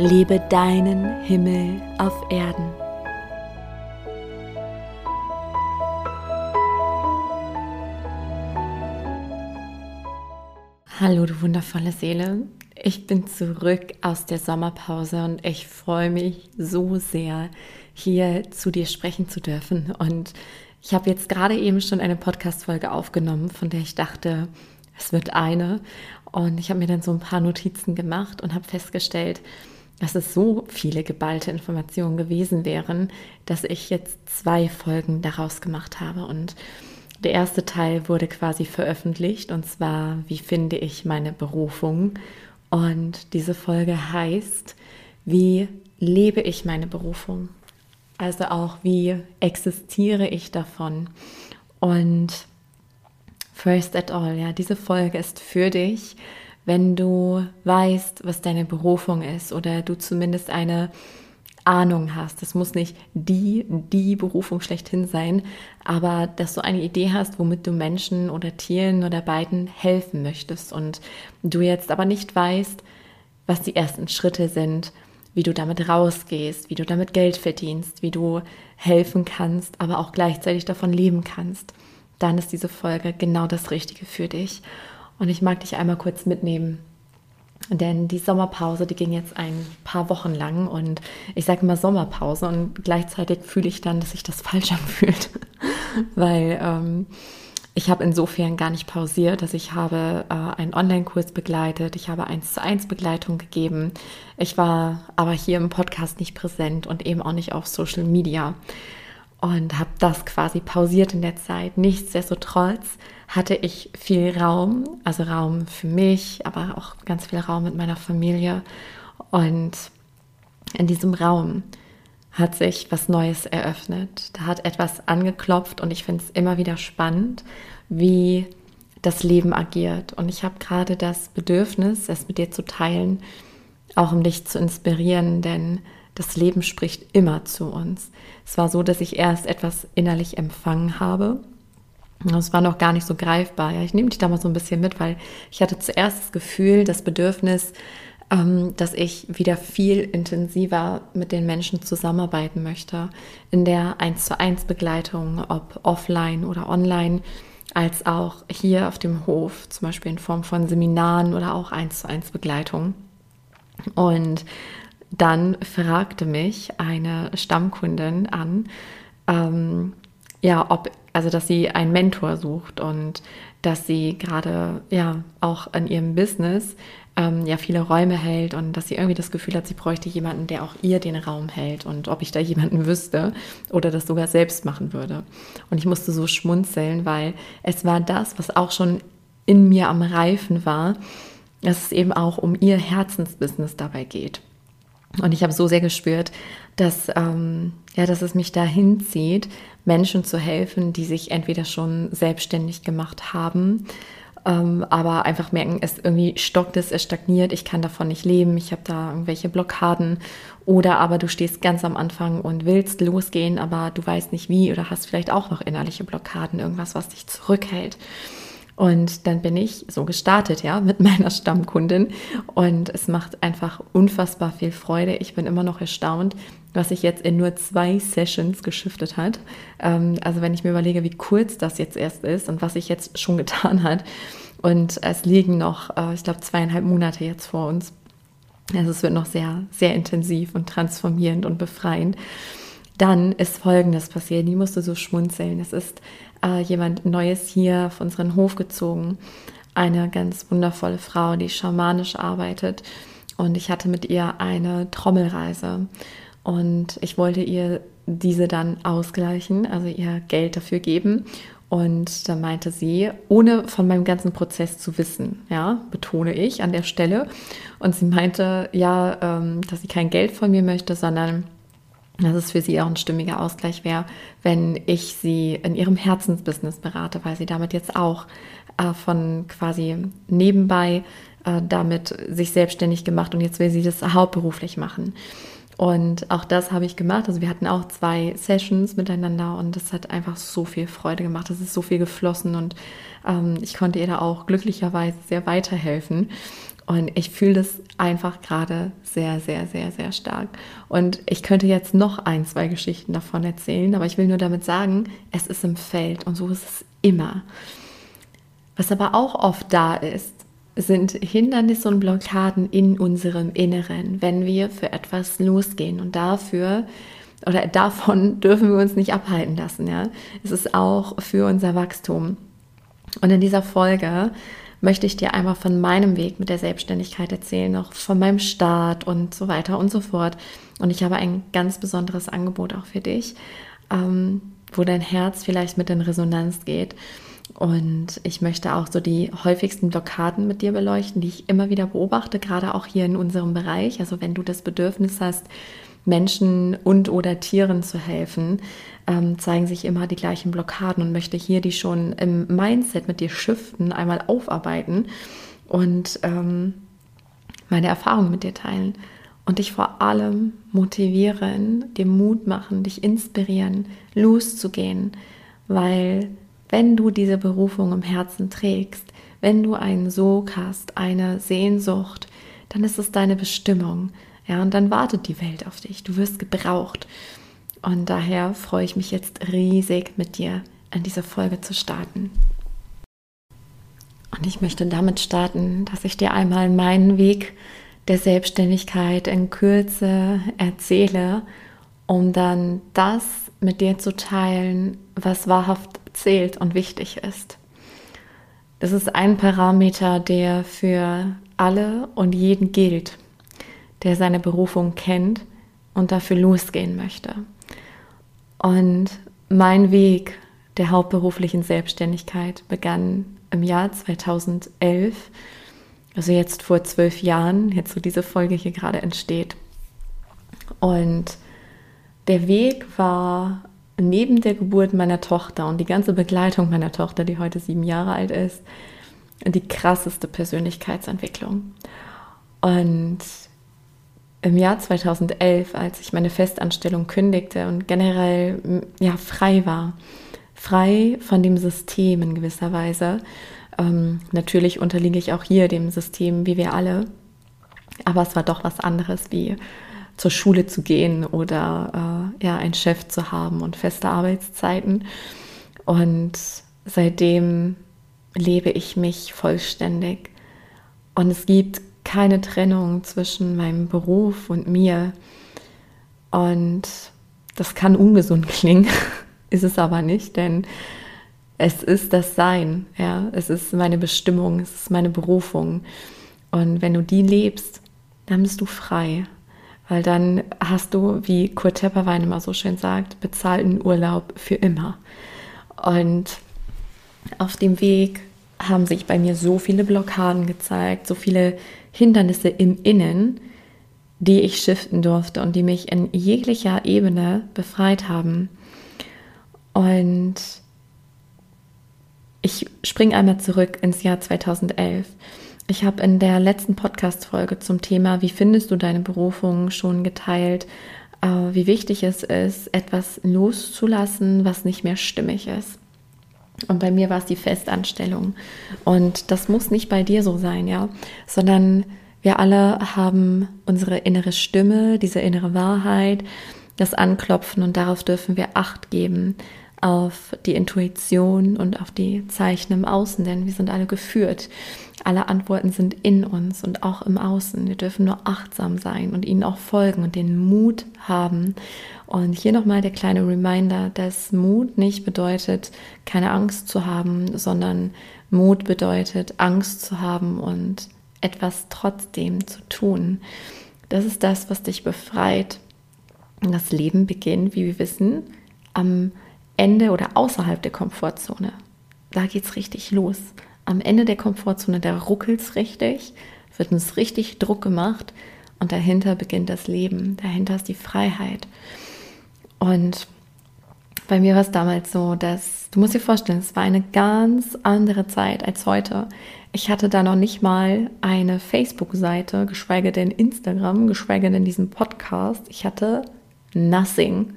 Lebe deinen Himmel auf Erden. Hallo, du wundervolle Seele. Ich bin zurück aus der Sommerpause und ich freue mich so sehr, hier zu dir sprechen zu dürfen. Und ich habe jetzt gerade eben schon eine Podcast-Folge aufgenommen, von der ich dachte, es wird eine. Und ich habe mir dann so ein paar Notizen gemacht und habe festgestellt, dass es so viele geballte Informationen gewesen wären, dass ich jetzt zwei Folgen daraus gemacht habe. Und der erste Teil wurde quasi veröffentlicht und zwar, wie finde ich meine Berufung? Und diese Folge heißt, wie lebe ich meine Berufung? Also auch, wie existiere ich davon? Und first at all, ja, diese Folge ist für dich, wenn du weißt, was deine Berufung ist oder du zumindest eine Ahnung hast. Das muss nicht die, die Berufung schlechthin sein, aber dass du eine Idee hast, womit du Menschen oder Tieren oder beiden helfen möchtest und du jetzt aber nicht weißt, was die ersten Schritte sind, wie du damit rausgehst, wie du damit Geld verdienst, wie du helfen kannst, aber auch gleichzeitig davon leben kannst, dann ist diese Folge genau das Richtige für dich. Und ich mag dich einmal kurz mitnehmen denn die Sommerpause, die ging jetzt ein paar Wochen lang und ich sage immer Sommerpause und gleichzeitig fühle ich dann, dass sich das falsch anfühlt, weil ähm, ich habe insofern gar nicht pausiert, dass ich habe äh, einen Online-Kurs begleitet, ich habe eins zu eins Begleitung gegeben. Ich war aber hier im Podcast nicht präsent und eben auch nicht auf Social Media und habe das quasi pausiert in der Zeit. Nichtsdestotrotz hatte ich viel Raum, also Raum für mich, aber auch ganz viel Raum mit meiner Familie. Und in diesem Raum hat sich was Neues eröffnet. Da hat etwas angeklopft und ich finde es immer wieder spannend, wie das Leben agiert. Und ich habe gerade das Bedürfnis, es mit dir zu teilen, auch um dich zu inspirieren, denn das Leben spricht immer zu uns. Es war so, dass ich erst etwas innerlich empfangen habe das war noch gar nicht so greifbar. Ja, ich nehme dich da mal so ein bisschen mit, weil ich hatte zuerst das Gefühl, das Bedürfnis, ähm, dass ich wieder viel intensiver mit den Menschen zusammenarbeiten möchte. In der 1 zu 1 Begleitung, ob offline oder online, als auch hier auf dem Hof, zum Beispiel in Form von Seminaren oder auch 1 zu 1 Begleitung. Und dann fragte mich eine Stammkundin an, ähm, ja, ob, also dass sie einen Mentor sucht und dass sie gerade ja auch an ihrem Business ähm, ja viele Räume hält und dass sie irgendwie das Gefühl hat, sie bräuchte jemanden, der auch ihr den Raum hält und ob ich da jemanden wüsste oder das sogar selbst machen würde. Und ich musste so schmunzeln, weil es war das, was auch schon in mir am Reifen war, dass es eben auch um ihr Herzensbusiness dabei geht. Und ich habe so sehr gespürt, dass, ähm, ja, dass es mich dahin zieht, Menschen zu helfen, die sich entweder schon selbstständig gemacht haben, ähm, aber einfach merken, es irgendwie stockt es, es stagniert, ich kann davon nicht leben, ich habe da irgendwelche Blockaden. Oder aber du stehst ganz am Anfang und willst losgehen, aber du weißt nicht wie oder hast vielleicht auch noch innerliche Blockaden, irgendwas, was dich zurückhält. Und dann bin ich so gestartet, ja, mit meiner Stammkundin. Und es macht einfach unfassbar viel Freude. Ich bin immer noch erstaunt, was sich jetzt in nur zwei Sessions geschiftet hat. Ähm, also wenn ich mir überlege, wie kurz das jetzt erst ist und was sich jetzt schon getan hat. Und es liegen noch, äh, ich glaube, zweieinhalb Monate jetzt vor uns. Also es wird noch sehr, sehr intensiv und transformierend und befreiend. Dann ist Folgendes passiert. Die musste so schmunzeln. Es ist äh, jemand Neues hier auf unseren Hof gezogen. Eine ganz wundervolle Frau, die schamanisch arbeitet. Und ich hatte mit ihr eine Trommelreise. Und ich wollte ihr diese dann ausgleichen, also ihr Geld dafür geben. Und da meinte sie, ohne von meinem ganzen Prozess zu wissen, ja, betone ich an der Stelle. Und sie meinte, ja, ähm, dass sie kein Geld von mir möchte, sondern dass es für sie auch ein stimmiger Ausgleich wäre, wenn ich sie in ihrem Herzensbusiness berate, weil sie damit jetzt auch äh, von quasi nebenbei äh, damit sich selbstständig gemacht und jetzt will sie das hauptberuflich machen. Und auch das habe ich gemacht. Also wir hatten auch zwei Sessions miteinander und das hat einfach so viel Freude gemacht. Es ist so viel geflossen und ähm, ich konnte ihr da auch glücklicherweise sehr weiterhelfen. Und ich fühle das einfach gerade sehr, sehr, sehr, sehr stark. Und ich könnte jetzt noch ein, zwei Geschichten davon erzählen, aber ich will nur damit sagen, es ist im Feld und so ist es immer. Was aber auch oft da ist, sind Hindernisse und Blockaden in unserem Inneren, wenn wir für etwas losgehen. Und dafür oder davon dürfen wir uns nicht abhalten lassen. Ja? Es ist auch für unser Wachstum. Und in dieser Folge möchte ich dir einmal von meinem Weg mit der Selbstständigkeit erzählen, auch von meinem Start und so weiter und so fort. Und ich habe ein ganz besonderes Angebot auch für dich, ähm, wo dein Herz vielleicht mit in Resonanz geht. Und ich möchte auch so die häufigsten Blockaden mit dir beleuchten, die ich immer wieder beobachte, gerade auch hier in unserem Bereich. Also wenn du das Bedürfnis hast, Menschen und oder Tieren zu helfen, ähm, zeigen sich immer die gleichen Blockaden und möchte hier die schon im Mindset mit dir shiften, einmal aufarbeiten und ähm, meine Erfahrungen mit dir teilen und dich vor allem motivieren, dir Mut machen, dich inspirieren, loszugehen, weil wenn du diese Berufung im Herzen trägst, wenn du einen Sog hast, eine Sehnsucht, dann ist es deine Bestimmung. Ja, und dann wartet die Welt auf dich. Du wirst gebraucht. Und daher freue ich mich jetzt riesig mit dir an dieser Folge zu starten. Und ich möchte damit starten, dass ich dir einmal meinen Weg der Selbstständigkeit in Kürze erzähle, um dann das mit dir zu teilen, was wahrhaft zählt und wichtig ist. Das ist ein Parameter, der für alle und jeden gilt, der seine Berufung kennt und dafür losgehen möchte. Und mein Weg der hauptberuflichen Selbstständigkeit begann im Jahr 2011, also jetzt vor zwölf Jahren, jetzt wo diese Folge hier gerade entsteht. Und der Weg war neben der Geburt meiner Tochter und die ganze Begleitung meiner Tochter, die heute sieben Jahre alt ist, die krasseste Persönlichkeitsentwicklung. Und im Jahr 2011, als ich meine Festanstellung kündigte und generell ja frei war, frei von dem System in gewisser Weise. Ähm, natürlich unterliege ich auch hier dem System, wie wir alle, aber es war doch was anderes wie zur Schule zu gehen oder äh, ja, einen Chef zu haben und feste Arbeitszeiten. Und seitdem lebe ich mich vollständig. Und es gibt keine Trennung zwischen meinem Beruf und mir. Und das kann ungesund klingen, ist es aber nicht, denn es ist das Sein, ja, es ist meine Bestimmung, es ist meine Berufung. Und wenn du die lebst, dann bist du frei weil dann hast du, wie Kurt Tepperwein immer so schön sagt, bezahlten Urlaub für immer. Und auf dem Weg haben sich bei mir so viele Blockaden gezeigt, so viele Hindernisse im Innen, die ich shiften durfte und die mich in jeglicher Ebene befreit haben. Und ich springe einmal zurück ins Jahr 2011. Ich habe in der letzten Podcast-Folge zum Thema Wie findest du deine Berufung schon geteilt, äh, wie wichtig es ist, etwas loszulassen, was nicht mehr stimmig ist. Und bei mir war es die Festanstellung. Und das muss nicht bei dir so sein, ja, sondern wir alle haben unsere innere Stimme, diese innere Wahrheit, das Anklopfen und darauf dürfen wir Acht geben auf die Intuition und auf die Zeichen im Außen, denn wir sind alle geführt. Alle Antworten sind in uns und auch im Außen. Wir dürfen nur achtsam sein und ihnen auch folgen und den Mut haben. Und hier nochmal der kleine Reminder, dass Mut nicht bedeutet, keine Angst zu haben, sondern Mut bedeutet, Angst zu haben und etwas trotzdem zu tun. Das ist das, was dich befreit. Das Leben beginnt, wie wir wissen, am Ende oder außerhalb der Komfortzone, da geht es richtig los. Am Ende der Komfortzone, da ruckelt es richtig, wird uns richtig Druck gemacht und dahinter beginnt das Leben, dahinter ist die Freiheit. Und bei mir war es damals so, dass, du musst dir vorstellen, es war eine ganz andere Zeit als heute. Ich hatte da noch nicht mal eine Facebook-Seite, geschweige denn Instagram, geschweige denn diesen Podcast. Ich hatte nothing.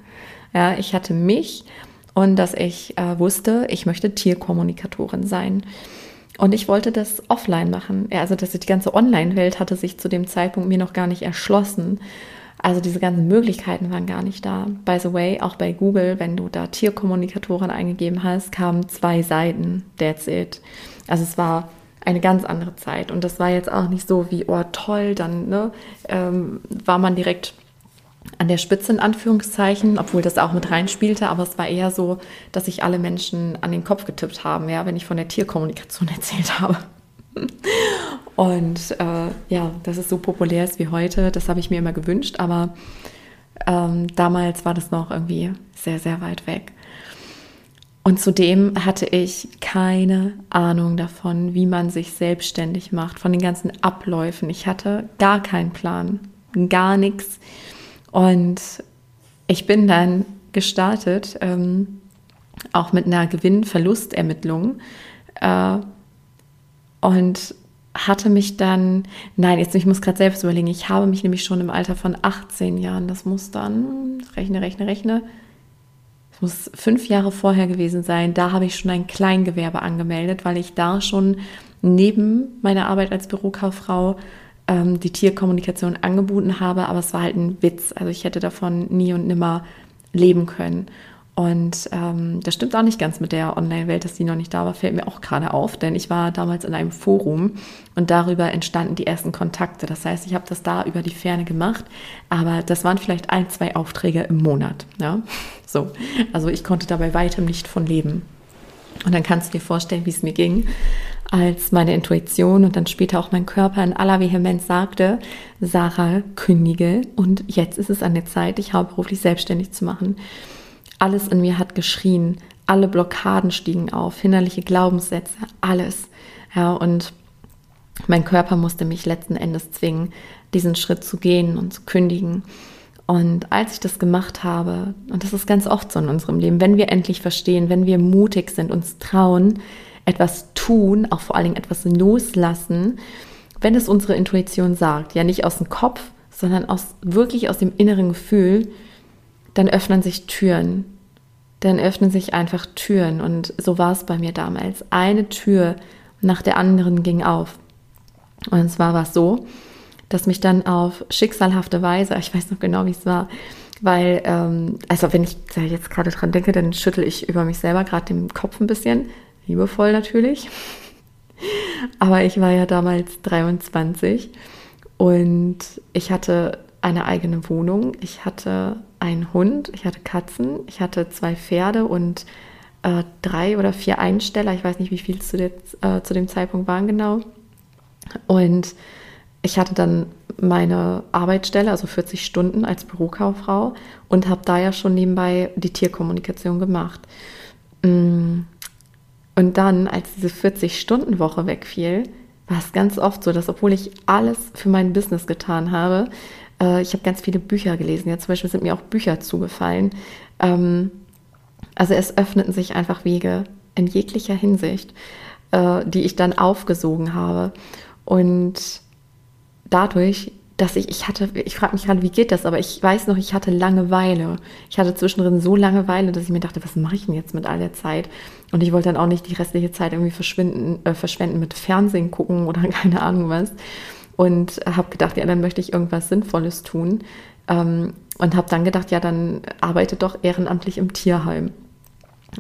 Ja, ich hatte mich und dass ich äh, wusste, ich möchte Tierkommunikatorin sein. Und ich wollte das offline machen. Ja, also dass die ganze Online-Welt hatte sich zu dem Zeitpunkt mir noch gar nicht erschlossen. Also diese ganzen Möglichkeiten waren gar nicht da. By the way, auch bei Google, wenn du da Tierkommunikatoren eingegeben hast, kamen zwei Seiten. That's it. Also es war eine ganz andere Zeit. Und das war jetzt auch nicht so wie, oh toll, dann ne, ähm, war man direkt an der Spitze in Anführungszeichen, obwohl das auch mit reinspielte, aber es war eher so, dass sich alle Menschen an den Kopf getippt haben, ja, wenn ich von der Tierkommunikation erzählt habe. Und äh, ja, dass es so populär ist wie heute, das habe ich mir immer gewünscht, aber ähm, damals war das noch irgendwie sehr, sehr weit weg. Und zudem hatte ich keine Ahnung davon, wie man sich selbstständig macht, von den ganzen Abläufen. Ich hatte gar keinen Plan, gar nichts. Und ich bin dann gestartet, ähm, auch mit einer Gewinn-Verlustermittlung. Äh, und hatte mich dann, nein, jetzt ich muss gerade selbst überlegen, ich habe mich nämlich schon im Alter von 18 Jahren, das muss dann, rechne, rechne, rechne, es muss fünf Jahre vorher gewesen sein, da habe ich schon ein Kleingewerbe angemeldet, weil ich da schon neben meiner Arbeit als Bürokauffrau ähm, die Tierkommunikation angeboten habe, aber es war halt ein Witz, also ich hätte davon nie und nimmer leben können. Und ähm, das stimmt auch nicht ganz mit der Online-Welt, dass die noch nicht da war, fällt mir auch gerade auf, denn ich war damals in einem Forum und darüber entstanden die ersten Kontakte. Das heißt, ich habe das da über die Ferne gemacht, aber das waren vielleicht ein, zwei Aufträge im Monat. Ja? So, also ich konnte dabei weitem nicht von leben. Und dann kannst du dir vorstellen, wie es mir ging, als meine Intuition und dann später auch mein Körper in aller Vehemenz sagte, Sarah, kündige und jetzt ist es an der Zeit, dich hauptberuflich selbstständig zu machen. Alles in mir hat geschrien, alle Blockaden stiegen auf, hinderliche Glaubenssätze, alles. Ja, und mein Körper musste mich letzten Endes zwingen, diesen Schritt zu gehen und zu kündigen. Und als ich das gemacht habe, und das ist ganz oft so in unserem Leben, wenn wir endlich verstehen, wenn wir mutig sind, uns trauen, etwas tun, auch vor allen Dingen etwas loslassen, wenn es unsere Intuition sagt, ja nicht aus dem Kopf, sondern aus wirklich aus dem inneren Gefühl, dann öffnen sich Türen. Dann öffnen sich einfach Türen. Und so war es bei mir damals. Eine Tür nach der anderen ging auf. Und zwar war es so, dass mich dann auf schicksalhafte Weise, ich weiß noch genau, wie es war, weil, ähm, also wenn ich da jetzt gerade dran denke, dann schüttel ich über mich selber gerade den Kopf ein bisschen, liebevoll natürlich. Aber ich war ja damals 23 und ich hatte eine eigene Wohnung, ich hatte einen Hund, ich hatte Katzen, ich hatte zwei Pferde und äh, drei oder vier Einsteller. Ich weiß nicht, wie viel zu, der, äh, zu dem Zeitpunkt waren genau. Und ich hatte dann meine Arbeitsstelle, also 40 Stunden als Bürokauffrau und habe da ja schon nebenbei die Tierkommunikation gemacht. Und dann, als diese 40-Stunden-Woche wegfiel, war es ganz oft so, dass obwohl ich alles für mein Business getan habe, äh, ich habe ganz viele Bücher gelesen. Ja, zum Beispiel sind mir auch Bücher zugefallen. Ähm, also es öffneten sich einfach Wege in jeglicher Hinsicht, äh, die ich dann aufgesogen habe. Und dadurch, dass ich, ich hatte, ich frage mich gerade, wie geht das, aber ich weiß noch, ich hatte Langeweile. Ich hatte zwischendrin so Langeweile, dass ich mir dachte, was mache ich denn jetzt mit all der Zeit? Und ich wollte dann auch nicht die restliche Zeit irgendwie verschwinden, äh, verschwenden mit Fernsehen gucken oder keine Ahnung was und habe gedacht, ja, dann möchte ich irgendwas Sinnvolles tun. Ähm, und habe dann gedacht, ja, dann arbeite doch ehrenamtlich im Tierheim.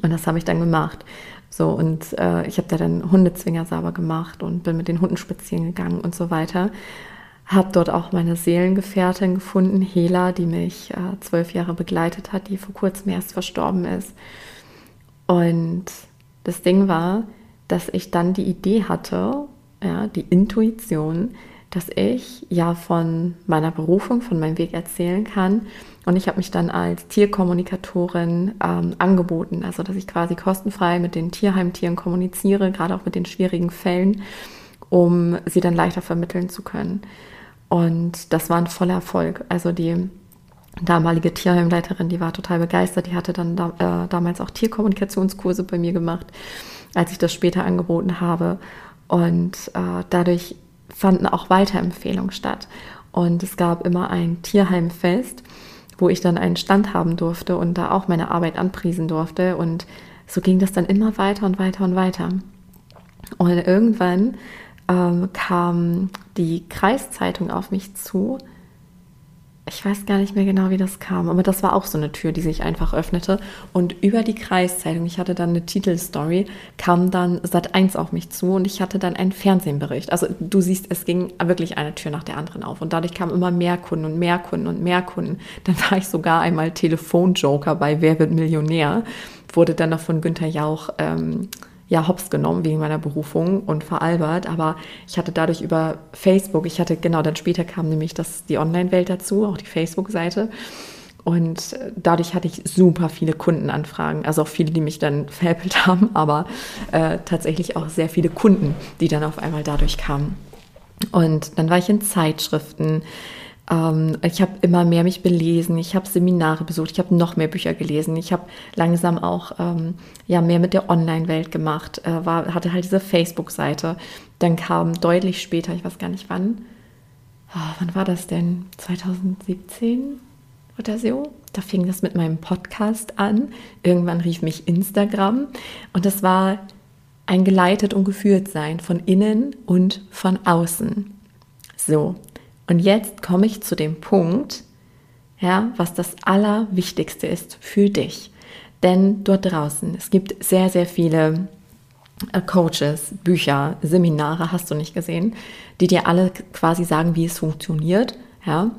Und das habe ich dann gemacht. So, und äh, ich habe da dann Hundezwinger sauber gemacht und bin mit den Hunden spazieren gegangen und so weiter. Habe dort auch meine Seelengefährtin gefunden, Hela, die mich äh, zwölf Jahre begleitet hat, die vor kurzem erst verstorben ist. Und das Ding war, dass ich dann die Idee hatte, ja, die Intuition, dass ich ja von meiner Berufung, von meinem Weg erzählen kann. Und ich habe mich dann als Tierkommunikatorin ähm, angeboten, also dass ich quasi kostenfrei mit den Tierheimtieren kommuniziere, gerade auch mit den schwierigen Fällen, um sie dann leichter vermitteln zu können. Und das war ein voller Erfolg. Also die damalige Tierheimleiterin, die war total begeistert. Die hatte dann da, äh, damals auch Tierkommunikationskurse bei mir gemacht, als ich das später angeboten habe. Und äh, dadurch fanden auch Weiterempfehlungen statt. Und es gab immer ein Tierheimfest, wo ich dann einen Stand haben durfte und da auch meine Arbeit anpriesen durfte. Und so ging das dann immer weiter und weiter und weiter. Und irgendwann ähm, kam die Kreiszeitung auf mich zu ich weiß gar nicht mehr genau, wie das kam, aber das war auch so eine Tür, die sich einfach öffnete. Und über die Kreiszeitung, ich hatte dann eine Titelstory, kam dann Sat 1 auf mich zu und ich hatte dann einen Fernsehbericht. Also du siehst, es ging wirklich eine Tür nach der anderen auf. Und dadurch kamen immer mehr Kunden und mehr Kunden und mehr Kunden. Dann war ich sogar einmal Telefonjoker bei Wer wird Millionär, wurde dann noch von Günther Jauch. Ähm, ja hops genommen wegen meiner Berufung und veralbert, aber ich hatte dadurch über Facebook, ich hatte genau, dann später kam nämlich das, die Online-Welt dazu, auch die Facebook-Seite und dadurch hatte ich super viele Kundenanfragen, also auch viele, die mich dann veräppelt haben, aber äh, tatsächlich auch sehr viele Kunden, die dann auf einmal dadurch kamen. Und dann war ich in Zeitschriften, ähm, ich habe immer mehr mich belesen, ich habe Seminare besucht, ich habe noch mehr Bücher gelesen, ich habe langsam auch ähm, ja, mehr mit der Online-Welt gemacht, äh, war, hatte halt diese Facebook-Seite. Dann kam deutlich später, ich weiß gar nicht wann, oh, wann war das denn? 2017 oder so? Da fing das mit meinem Podcast an. Irgendwann rief mich Instagram und das war ein geleitet und geführt sein von innen und von außen. So, und jetzt komme ich zu dem Punkt, ja, was das Allerwichtigste ist für dich. Denn dort draußen, es gibt sehr, sehr viele äh, Coaches, Bücher, Seminare, hast du nicht gesehen, die dir alle quasi sagen, wie es funktioniert, ja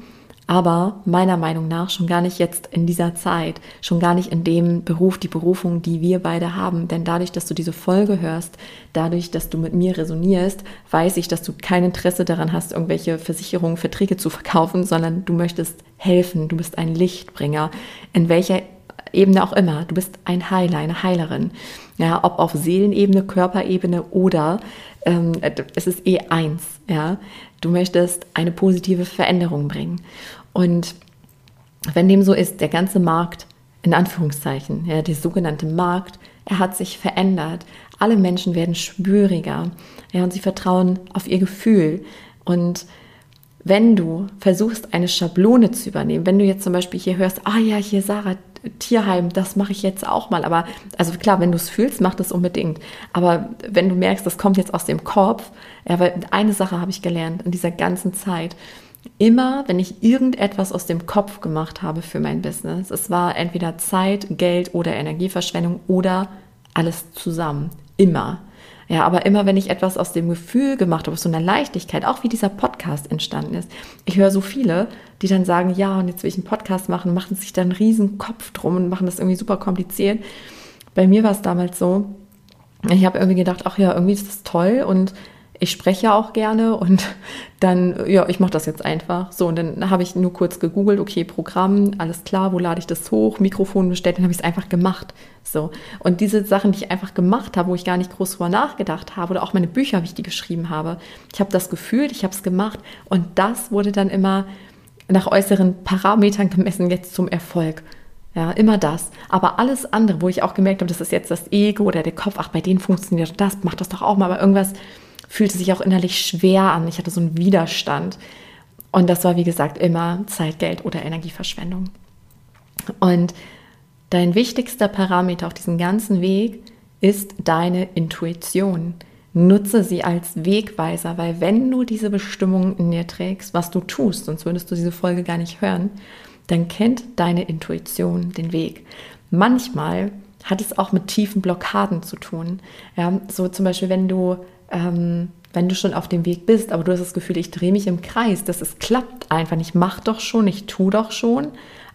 aber meiner Meinung nach schon gar nicht jetzt in dieser Zeit, schon gar nicht in dem Beruf, die Berufung, die wir beide haben. Denn dadurch, dass du diese Folge hörst, dadurch, dass du mit mir resonierst, weiß ich, dass du kein Interesse daran hast, irgendwelche Versicherungen, Verträge zu verkaufen, sondern du möchtest helfen, du bist ein Lichtbringer, in welcher Ebene auch immer. Du bist ein Heiler, eine Heilerin. Ja, ob auf Seelenebene, Körperebene oder ähm, es ist eh eins. Ja, du möchtest eine positive Veränderung bringen. Und wenn dem so ist, der ganze Markt, in Anführungszeichen, ja, der sogenannte Markt, er hat sich verändert. Alle Menschen werden spüriger, ja, und sie vertrauen auf ihr Gefühl. Und wenn du versuchst, eine Schablone zu übernehmen, wenn du jetzt zum Beispiel hier hörst, ah ja, hier Sarah, Tierheim, das mache ich jetzt auch mal. Aber also klar, wenn du es fühlst, mach das unbedingt. Aber wenn du merkst, das kommt jetzt aus dem Kopf, ja, weil eine Sache habe ich gelernt in dieser ganzen Zeit immer, wenn ich irgendetwas aus dem Kopf gemacht habe für mein Business, es war entweder Zeit, Geld oder Energieverschwendung oder alles zusammen. Immer. Ja, aber immer wenn ich etwas aus dem Gefühl gemacht habe, aus so einer Leichtigkeit, auch wie dieser Podcast entstanden ist. Ich höre so viele, die dann sagen, ja, und jetzt will ich einen Podcast machen, machen sich dann einen riesen Kopf drum und machen das irgendwie super kompliziert. Bei mir war es damals so, ich habe irgendwie gedacht, ach ja, irgendwie ist das toll und ich spreche ja auch gerne und dann, ja, ich mache das jetzt einfach. So, und dann habe ich nur kurz gegoogelt, okay, Programm, alles klar, wo lade ich das hoch, Mikrofon bestellt, dann habe ich es einfach gemacht. So. Und diese Sachen, die ich einfach gemacht habe, wo ich gar nicht groß drüber nachgedacht habe, oder auch meine Bücher, wie ich die geschrieben habe, ich habe das gefühlt, ich habe es gemacht und das wurde dann immer nach äußeren Parametern gemessen jetzt zum Erfolg. Ja, immer das. Aber alles andere, wo ich auch gemerkt habe, das ist jetzt das Ego oder der Kopf, ach, bei denen funktioniert das, mach das doch auch mal, aber irgendwas fühlte sich auch innerlich schwer an. Ich hatte so einen Widerstand. Und das war, wie gesagt, immer Zeit, Geld oder Energieverschwendung. Und dein wichtigster Parameter auf diesem ganzen Weg ist deine Intuition. Nutze sie als Wegweiser, weil wenn du diese Bestimmung in dir trägst, was du tust, sonst würdest du diese Folge gar nicht hören, dann kennt deine Intuition den Weg. Manchmal hat es auch mit tiefen Blockaden zu tun. Ja, so zum Beispiel, wenn du ähm, wenn du schon auf dem Weg bist, aber du hast das Gefühl, ich drehe mich im Kreis, dass es klappt einfach nicht, mach doch schon, ich tu doch schon,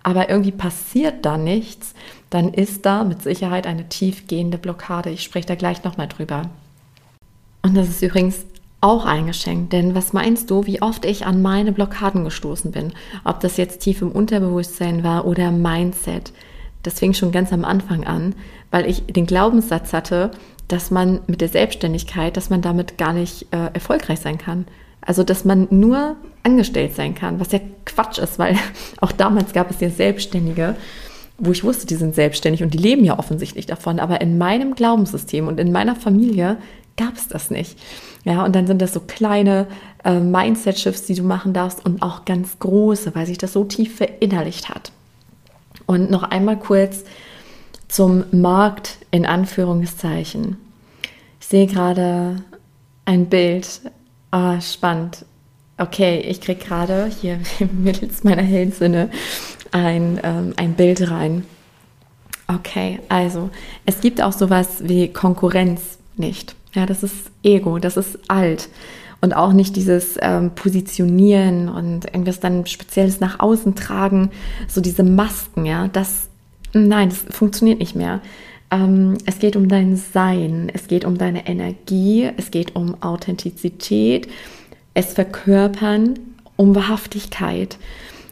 aber irgendwie passiert da nichts, dann ist da mit Sicherheit eine tiefgehende Blockade. Ich spreche da gleich nochmal drüber. Und das ist übrigens auch eingeschenkt. Denn was meinst du, wie oft ich an meine Blockaden gestoßen bin? Ob das jetzt tief im Unterbewusstsein war oder Mindset. Das fing schon ganz am Anfang an, weil ich den Glaubenssatz hatte, dass man mit der Selbstständigkeit, dass man damit gar nicht äh, erfolgreich sein kann. Also, dass man nur angestellt sein kann, was ja Quatsch ist, weil auch damals gab es ja Selbstständige, wo ich wusste, die sind selbstständig und die leben ja offensichtlich davon. Aber in meinem Glaubenssystem und in meiner Familie gab es das nicht. Ja, und dann sind das so kleine äh, Mindset-Shifts, die du machen darfst und auch ganz große, weil sich das so tief verinnerlicht hat. Und noch einmal kurz zum Markt in Anführungszeichen. Ich sehe gerade ein Bild. Ah, spannend. Okay, ich kriege gerade hier mittels meiner hellen Sinne ein, ähm, ein Bild rein. Okay, also es gibt auch sowas wie Konkurrenz nicht. Ja, das ist Ego, das ist alt. Und auch nicht dieses ähm, Positionieren und irgendwas dann Spezielles nach außen tragen, so diese Masken, ja, das, nein, das funktioniert nicht mehr. Ähm, es geht um dein Sein, es geht um deine Energie, es geht um Authentizität, es verkörpern, um Wahrhaftigkeit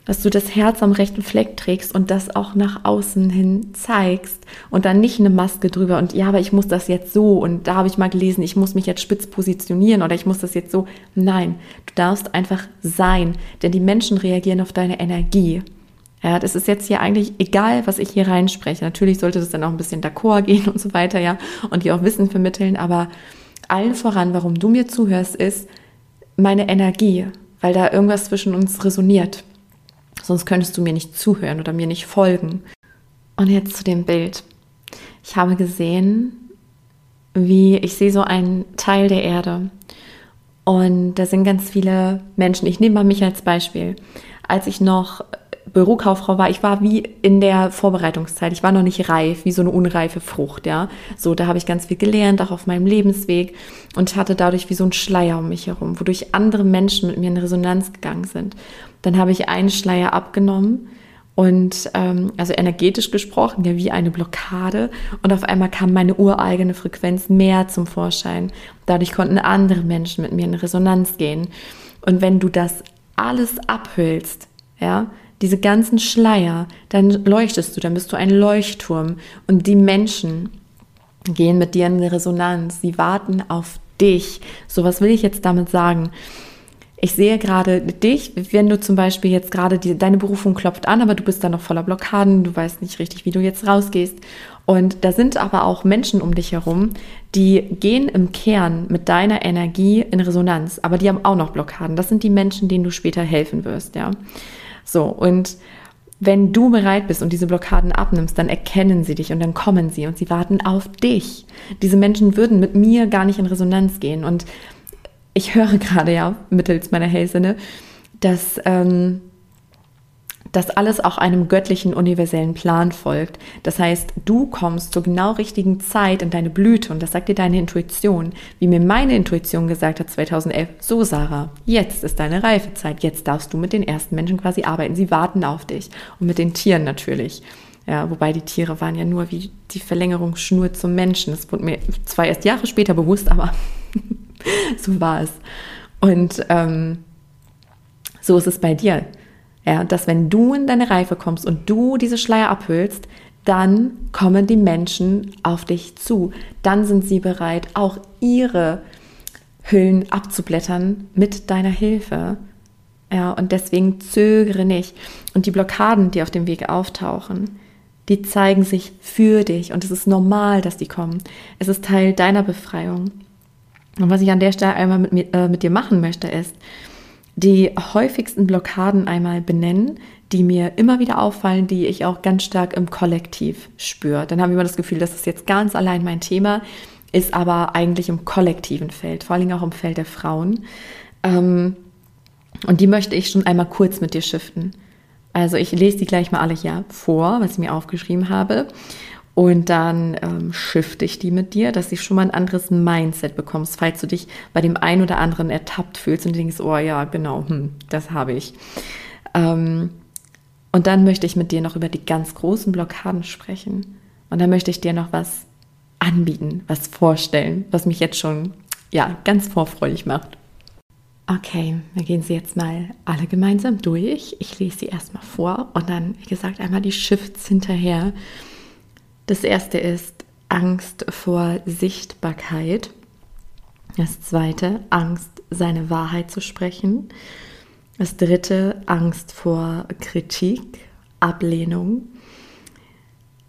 dass du das Herz am rechten Fleck trägst und das auch nach außen hin zeigst und dann nicht eine Maske drüber und ja, aber ich muss das jetzt so und da habe ich mal gelesen, ich muss mich jetzt spitz positionieren oder ich muss das jetzt so. Nein, du darfst einfach sein, denn die Menschen reagieren auf deine Energie. Ja, das ist jetzt hier eigentlich egal, was ich hier reinspreche. Natürlich sollte das dann auch ein bisschen d'accord gehen und so weiter, ja, und dir auch Wissen vermitteln, aber allen voran, warum du mir zuhörst, ist meine Energie, weil da irgendwas zwischen uns resoniert. Sonst könntest du mir nicht zuhören oder mir nicht folgen. Und jetzt zu dem Bild. Ich habe gesehen, wie ich sehe so einen Teil der Erde. Und da sind ganz viele Menschen. Ich nehme mal mich als Beispiel. Als ich noch Bürokauffrau war, ich war wie in der Vorbereitungszeit. Ich war noch nicht reif, wie so eine unreife Frucht, ja. So, da habe ich ganz viel gelernt, auch auf meinem Lebensweg und hatte dadurch wie so ein Schleier um mich herum, wodurch andere Menschen mit mir in Resonanz gegangen sind. Dann habe ich einen Schleier abgenommen und ähm, also energetisch gesprochen, ja wie eine Blockade. Und auf einmal kam meine ureigene Frequenz mehr zum Vorschein. Dadurch konnten andere Menschen mit mir in Resonanz gehen. Und wenn du das alles abhüllst, ja, diese ganzen Schleier, dann leuchtest du, dann bist du ein Leuchtturm. Und die Menschen gehen mit dir in Resonanz. Sie warten auf dich. So was will ich jetzt damit sagen? ich sehe gerade dich, wenn du zum Beispiel jetzt gerade die, deine Berufung klopft an, aber du bist da noch voller Blockaden, du weißt nicht richtig, wie du jetzt rausgehst. Und da sind aber auch Menschen um dich herum, die gehen im Kern mit deiner Energie in Resonanz, aber die haben auch noch Blockaden. Das sind die Menschen, denen du später helfen wirst, ja. So, und wenn du bereit bist und diese Blockaden abnimmst, dann erkennen sie dich und dann kommen sie und sie warten auf dich. Diese Menschen würden mit mir gar nicht in Resonanz gehen. Und ich höre gerade ja mittels meiner Hellsinne, dass ähm, das alles auch einem göttlichen universellen Plan folgt. Das heißt, du kommst zur genau richtigen Zeit in deine Blüte und das sagt dir deine Intuition. Wie mir meine Intuition gesagt hat 2011, so Sarah, jetzt ist deine Reifezeit, jetzt darfst du mit den ersten Menschen quasi arbeiten. Sie warten auf dich und mit den Tieren natürlich. Ja, wobei die Tiere waren ja nur wie die Verlängerungsschnur zum Menschen. Das wurde mir zwar erst Jahre später bewusst, aber so war es. Und ähm, so ist es bei dir. Ja, dass wenn du in deine Reife kommst und du diese Schleier abhüllst, dann kommen die Menschen auf dich zu. Dann sind sie bereit, auch ihre Hüllen abzublättern mit deiner Hilfe. Ja, und deswegen zögere nicht. Und die Blockaden, die auf dem Weg auftauchen, die zeigen sich für dich und es ist normal, dass die kommen. Es ist Teil deiner Befreiung. Und was ich an der Stelle einmal mit, mir, äh, mit dir machen möchte, ist, die häufigsten Blockaden einmal benennen, die mir immer wieder auffallen, die ich auch ganz stark im Kollektiv spüre. Dann habe ich immer das Gefühl, das ist jetzt ganz allein mein Thema, ist aber eigentlich im kollektiven Feld, vor allem auch im Feld der Frauen. Ähm, und die möchte ich schon einmal kurz mit dir shiften. Also ich lese die gleich mal alle hier vor, was ich mir aufgeschrieben habe. Und dann ähm, shifte ich die mit dir, dass du schon mal ein anderes Mindset bekommst, falls du dich bei dem einen oder anderen ertappt fühlst und denkst, oh ja, genau, hm, das habe ich. Ähm, und dann möchte ich mit dir noch über die ganz großen Blockaden sprechen. Und dann möchte ich dir noch was anbieten, was vorstellen, was mich jetzt schon ja, ganz vorfreudig macht. Okay, wir gehen sie jetzt mal alle gemeinsam durch. Ich lese sie erstmal vor und dann, wie gesagt, einmal die Shifts hinterher. Das erste ist Angst vor Sichtbarkeit. Das zweite, Angst, seine Wahrheit zu sprechen. Das dritte, Angst vor Kritik, Ablehnung.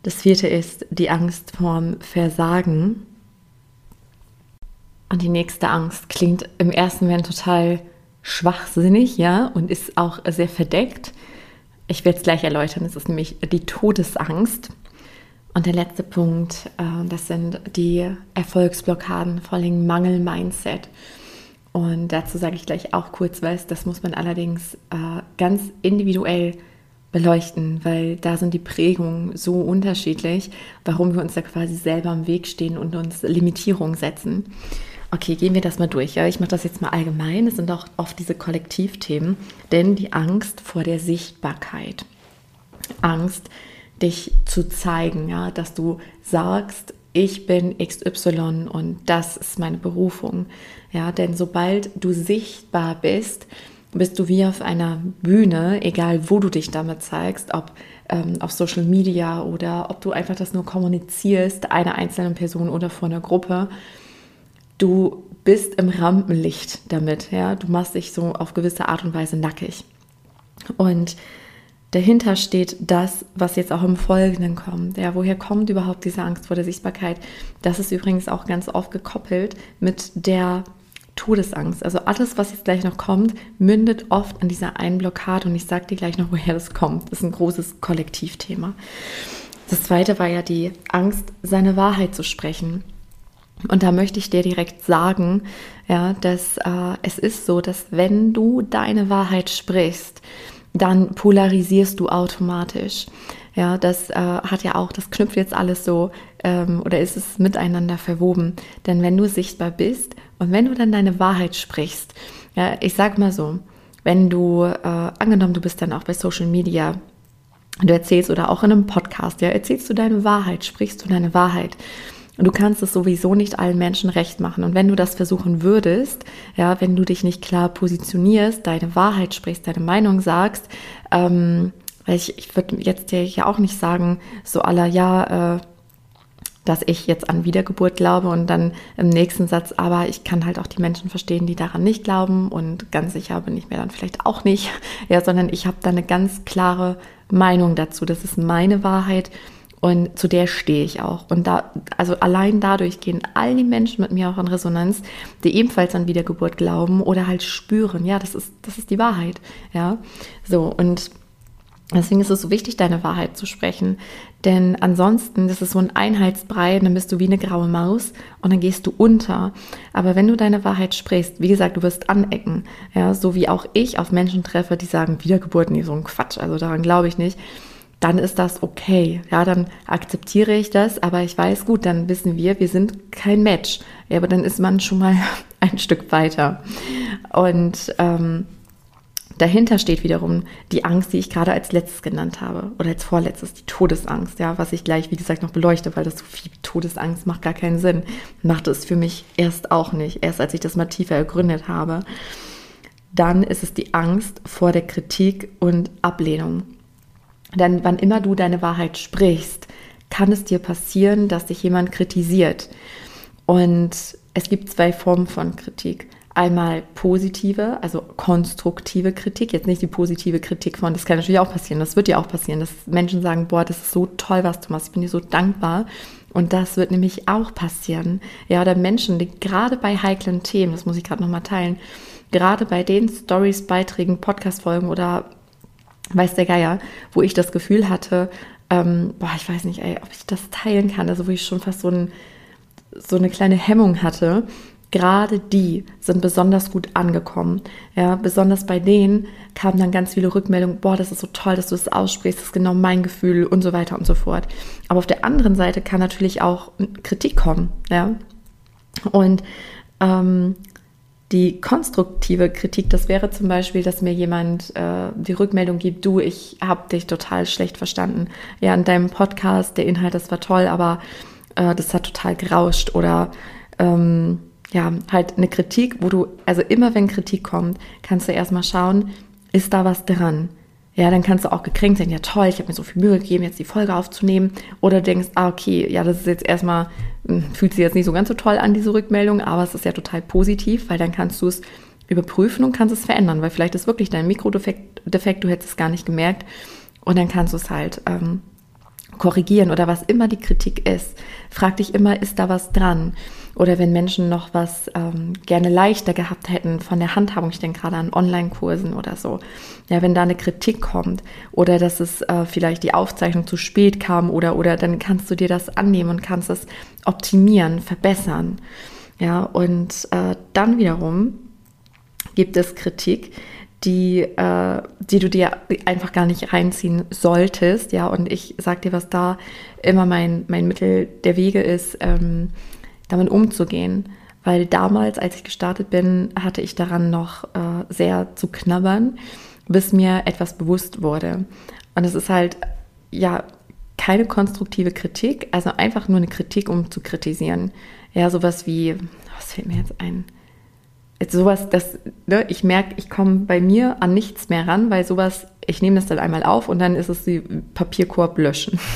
Das vierte ist die Angst vorm Versagen. Und die nächste Angst klingt im ersten Moment total schwachsinnig, ja, und ist auch sehr verdeckt. Ich werde es gleich erläutern. Es ist nämlich die Todesangst. Und der letzte Punkt, äh, das sind die Erfolgsblockaden, vor allem Mangel-Mindset. Und dazu sage ich gleich auch kurz was. Das muss man allerdings äh, ganz individuell beleuchten, weil da sind die Prägungen so unterschiedlich, warum wir uns da quasi selber im Weg stehen und uns Limitierungen setzen. Okay, gehen wir das mal durch. Ich mache das jetzt mal allgemein. Es sind auch oft diese Kollektivthemen, denn die Angst vor der Sichtbarkeit. Angst, dich zu zeigen, ja, dass du sagst, ich bin XY und das ist meine Berufung. Ja, denn sobald du sichtbar bist, bist du wie auf einer Bühne, egal wo du dich damit zeigst, ob ähm, auf Social Media oder ob du einfach das nur kommunizierst, einer einzelnen Person oder vor einer Gruppe du bist im Rampenlicht damit, ja, du machst dich so auf gewisse Art und Weise nackig. Und dahinter steht das, was jetzt auch im Folgenden kommt. Ja, woher kommt überhaupt diese Angst vor der Sichtbarkeit? Das ist übrigens auch ganz oft gekoppelt mit der Todesangst. Also alles, was jetzt gleich noch kommt, mündet oft an dieser einen Blockade und ich sage dir gleich noch, woher das kommt. Das ist ein großes Kollektivthema. Das zweite war ja die Angst, seine Wahrheit zu sprechen. Und da möchte ich dir direkt sagen, ja, dass äh, es ist so, dass wenn du deine Wahrheit sprichst, dann polarisierst du automatisch. Ja, das äh, hat ja auch, das knüpft jetzt alles so ähm, oder ist es miteinander verwoben. Denn wenn du sichtbar bist und wenn du dann deine Wahrheit sprichst, ja, ich sag mal so, wenn du, äh, angenommen, du bist dann auch bei Social Media, du erzählst oder auch in einem Podcast, ja, erzählst du deine Wahrheit, sprichst du deine Wahrheit. Du kannst es sowieso nicht allen Menschen recht machen. Und wenn du das versuchen würdest, ja, wenn du dich nicht klar positionierst, deine Wahrheit sprichst, deine Meinung sagst, ähm, weil ich, ich würde jetzt dir ja auch nicht sagen, so aller, ja, äh, dass ich jetzt an Wiedergeburt glaube und dann im nächsten Satz, aber ich kann halt auch die Menschen verstehen, die daran nicht glauben und ganz sicher bin ich mir dann vielleicht auch nicht, ja, sondern ich habe da eine ganz klare Meinung dazu. Das ist meine Wahrheit und zu der stehe ich auch. Und da, also allein dadurch gehen all die Menschen mit mir auch in Resonanz, die ebenfalls an Wiedergeburt glauben oder halt spüren, ja, das ist, das ist die Wahrheit. Ja, so und Deswegen ist es so wichtig, deine Wahrheit zu sprechen. Denn ansonsten, das ist so ein Einheitsbrei, dann bist du wie eine graue Maus und dann gehst du unter. Aber wenn du deine Wahrheit sprichst, wie gesagt, du wirst anecken. Ja, so wie auch ich auf Menschen treffe, die sagen, Wiedergeburt, nee, so ein Quatsch, also daran glaube ich nicht dann ist das okay. Ja, dann akzeptiere ich das, aber ich weiß, gut, dann wissen wir, wir sind kein Match. Ja, aber dann ist man schon mal ein Stück weiter. Und ähm, dahinter steht wiederum die Angst, die ich gerade als letztes genannt habe oder als vorletztes, die Todesangst, ja, was ich gleich, wie gesagt, noch beleuchte, weil das so viel Todesangst macht gar keinen Sinn. Machte es für mich erst auch nicht, erst als ich das mal tiefer ergründet habe. Dann ist es die Angst vor der Kritik und Ablehnung. Denn wann immer du deine Wahrheit sprichst, kann es dir passieren, dass dich jemand kritisiert. Und es gibt zwei Formen von Kritik. Einmal positive, also konstruktive Kritik, jetzt nicht die positive Kritik von, das kann natürlich auch passieren, das wird ja auch passieren, dass Menschen sagen, boah, das ist so toll, was du machst, ich bin dir so dankbar. Und das wird nämlich auch passieren. Ja, oder Menschen, die gerade bei heiklen Themen, das muss ich gerade nochmal teilen, gerade bei den Stories, Beiträgen, Podcast-Folgen oder weiß der Geier, wo ich das Gefühl hatte, ähm, boah, ich weiß nicht, ey, ob ich das teilen kann, also wo ich schon fast so, ein, so eine kleine Hemmung hatte. Gerade die sind besonders gut angekommen. Ja, besonders bei denen kamen dann ganz viele Rückmeldungen, boah, das ist so toll, dass du das aussprichst, das ist genau mein Gefühl und so weiter und so fort. Aber auf der anderen Seite kann natürlich auch Kritik kommen, ja. Und ähm, die konstruktive Kritik, das wäre zum Beispiel, dass mir jemand äh, die Rückmeldung gibt, du, ich habe dich total schlecht verstanden. Ja, in deinem Podcast, der Inhalt, das war toll, aber äh, das hat total gerauscht oder ähm, ja, halt eine Kritik, wo du, also immer wenn Kritik kommt, kannst du erstmal schauen, ist da was dran? Ja, dann kannst du auch gekränkt sein, ja toll, ich habe mir so viel Mühe gegeben, jetzt die Folge aufzunehmen. Oder denkst, ah, okay, ja, das ist jetzt erstmal, hm, fühlt sich jetzt nicht so ganz so toll an, diese Rückmeldung, aber es ist ja total positiv, weil dann kannst du es überprüfen und kannst es verändern, weil vielleicht ist wirklich dein Mikrodefekt, Defekt, du hättest es gar nicht gemerkt. Und dann kannst du es halt ähm, korrigieren oder was immer die Kritik ist. Frag dich immer, ist da was dran? Oder wenn Menschen noch was ähm, gerne leichter gehabt hätten von der Handhabung, ich denke gerade an Online-Kursen oder so. Ja, wenn da eine Kritik kommt oder dass es äh, vielleicht die Aufzeichnung zu spät kam oder, oder dann kannst du dir das annehmen und kannst es optimieren, verbessern. Ja, und äh, dann wiederum gibt es Kritik, die, äh, die du dir einfach gar nicht reinziehen solltest. Ja, und ich sag dir, was da immer mein, mein Mittel der Wege ist, ähm, damit umzugehen. Weil damals, als ich gestartet bin, hatte ich daran noch äh, sehr zu knabbern, bis mir etwas bewusst wurde. Und es ist halt, ja, keine konstruktive Kritik, also einfach nur eine Kritik, um zu kritisieren. Ja, sowas wie, was fällt mir jetzt ein? Jetzt sowas, das, ne, ich merke, ich komme bei mir an nichts mehr ran, weil sowas, ich nehme das dann einmal auf und dann ist es die Papierkorb löschen.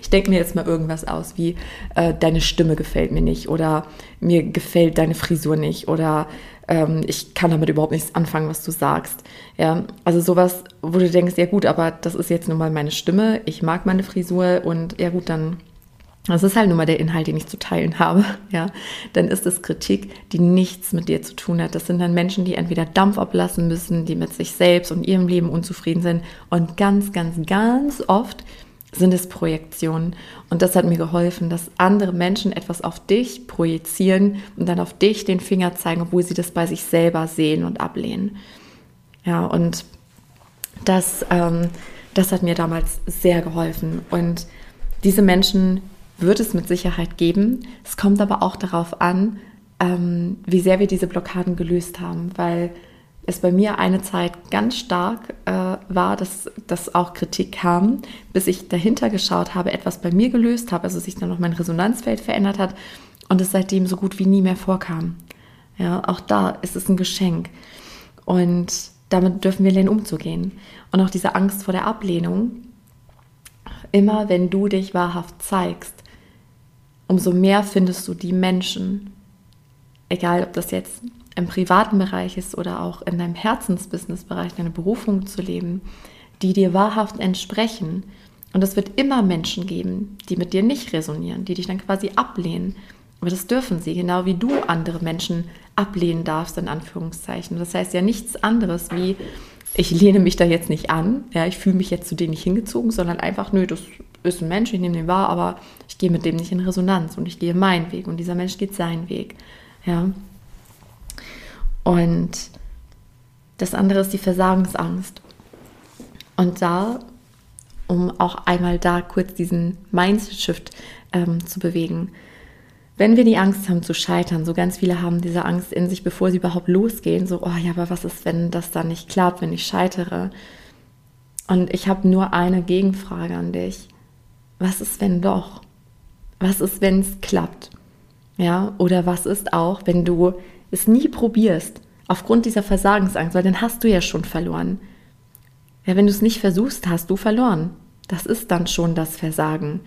Ich denke mir jetzt mal irgendwas aus, wie äh, deine Stimme gefällt mir nicht oder mir gefällt deine Frisur nicht oder ähm, ich kann damit überhaupt nichts anfangen, was du sagst. Ja, also sowas, wo du denkst, ja gut, aber das ist jetzt nun mal meine Stimme, ich mag meine Frisur und ja gut, dann das ist halt nun mal der Inhalt, den ich zu teilen habe, ja, dann ist es Kritik, die nichts mit dir zu tun hat. Das sind dann Menschen, die entweder Dampf ablassen müssen, die mit sich selbst und ihrem Leben unzufrieden sind und ganz, ganz, ganz oft sind es Projektionen. Und das hat mir geholfen, dass andere Menschen etwas auf dich projizieren und dann auf dich den Finger zeigen, obwohl sie das bei sich selber sehen und ablehnen. Ja, und das, ähm, das hat mir damals sehr geholfen. Und diese Menschen wird es mit Sicherheit geben. Es kommt aber auch darauf an, ähm, wie sehr wir diese Blockaden gelöst haben, weil es bei mir eine Zeit ganz stark äh, war, dass, dass auch Kritik kam, bis ich dahinter geschaut habe, etwas bei mir gelöst habe, also sich dann noch mein Resonanzfeld verändert hat und es seitdem so gut wie nie mehr vorkam. Ja, auch da ist es ein Geschenk und damit dürfen wir lernen umzugehen. Und auch diese Angst vor der Ablehnung, immer wenn du dich wahrhaft zeigst, umso mehr findest du die Menschen, egal ob das jetzt im privaten Bereich ist oder auch in deinem Herzensbusiness-Bereich, deine Berufung zu leben, die dir wahrhaft entsprechen. Und es wird immer Menschen geben, die mit dir nicht resonieren, die dich dann quasi ablehnen. Aber das dürfen sie, genau wie du andere Menschen ablehnen darfst, in Anführungszeichen. Das heißt ja nichts anderes wie, ich lehne mich da jetzt nicht an, ja, ich fühle mich jetzt zu denen nicht hingezogen, sondern einfach, nö, das ist ein Mensch, ich nehme den wahr, aber ich gehe mit dem nicht in Resonanz und ich gehe meinen Weg und dieser Mensch geht seinen Weg. Ja. Und das andere ist die Versagensangst. Und da, um auch einmal da kurz diesen Mindset-Shift ähm, zu bewegen, wenn wir die Angst haben zu scheitern, so ganz viele haben diese Angst in sich, bevor sie überhaupt losgehen, so, oh ja, aber was ist, wenn das dann nicht klappt, wenn ich scheitere? Und ich habe nur eine Gegenfrage an dich. Was ist, wenn doch? Was ist, wenn es klappt? Ja, oder was ist auch, wenn du es nie probierst, aufgrund dieser Versagensangst, weil dann hast du ja schon verloren. Ja, wenn du es nicht versuchst, hast du verloren. Das ist dann schon das Versagen.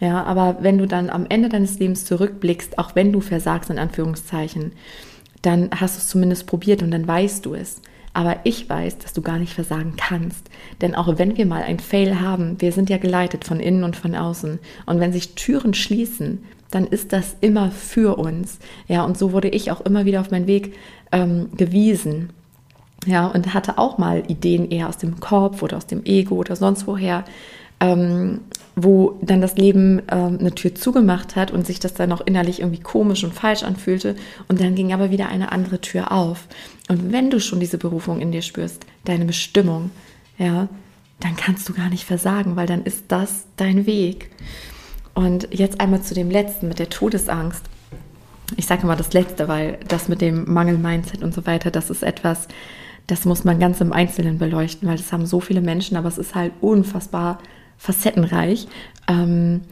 Ja, aber wenn du dann am Ende deines Lebens zurückblickst, auch wenn du versagst, in Anführungszeichen, dann hast du es zumindest probiert und dann weißt du es. Aber ich weiß, dass du gar nicht versagen kannst. Denn auch wenn wir mal ein Fail haben, wir sind ja geleitet von innen und von außen. Und wenn sich Türen schließen, dann ist das immer für uns. Ja, und so wurde ich auch immer wieder auf meinen Weg ähm, gewiesen. Ja, und hatte auch mal Ideen eher aus dem Kopf oder aus dem Ego oder sonst woher, ähm, wo dann das Leben ähm, eine Tür zugemacht hat und sich das dann auch innerlich irgendwie komisch und falsch anfühlte. Und dann ging aber wieder eine andere Tür auf. Und wenn du schon diese Berufung in dir spürst, deine Bestimmung, ja, dann kannst du gar nicht versagen, weil dann ist das dein Weg. Und jetzt einmal zu dem letzten mit der Todesangst. Ich sage mal das letzte, weil das mit dem Mangel-Mindset und so weiter, das ist etwas, das muss man ganz im Einzelnen beleuchten, weil das haben so viele Menschen, aber es ist halt unfassbar facettenreich. Ähm,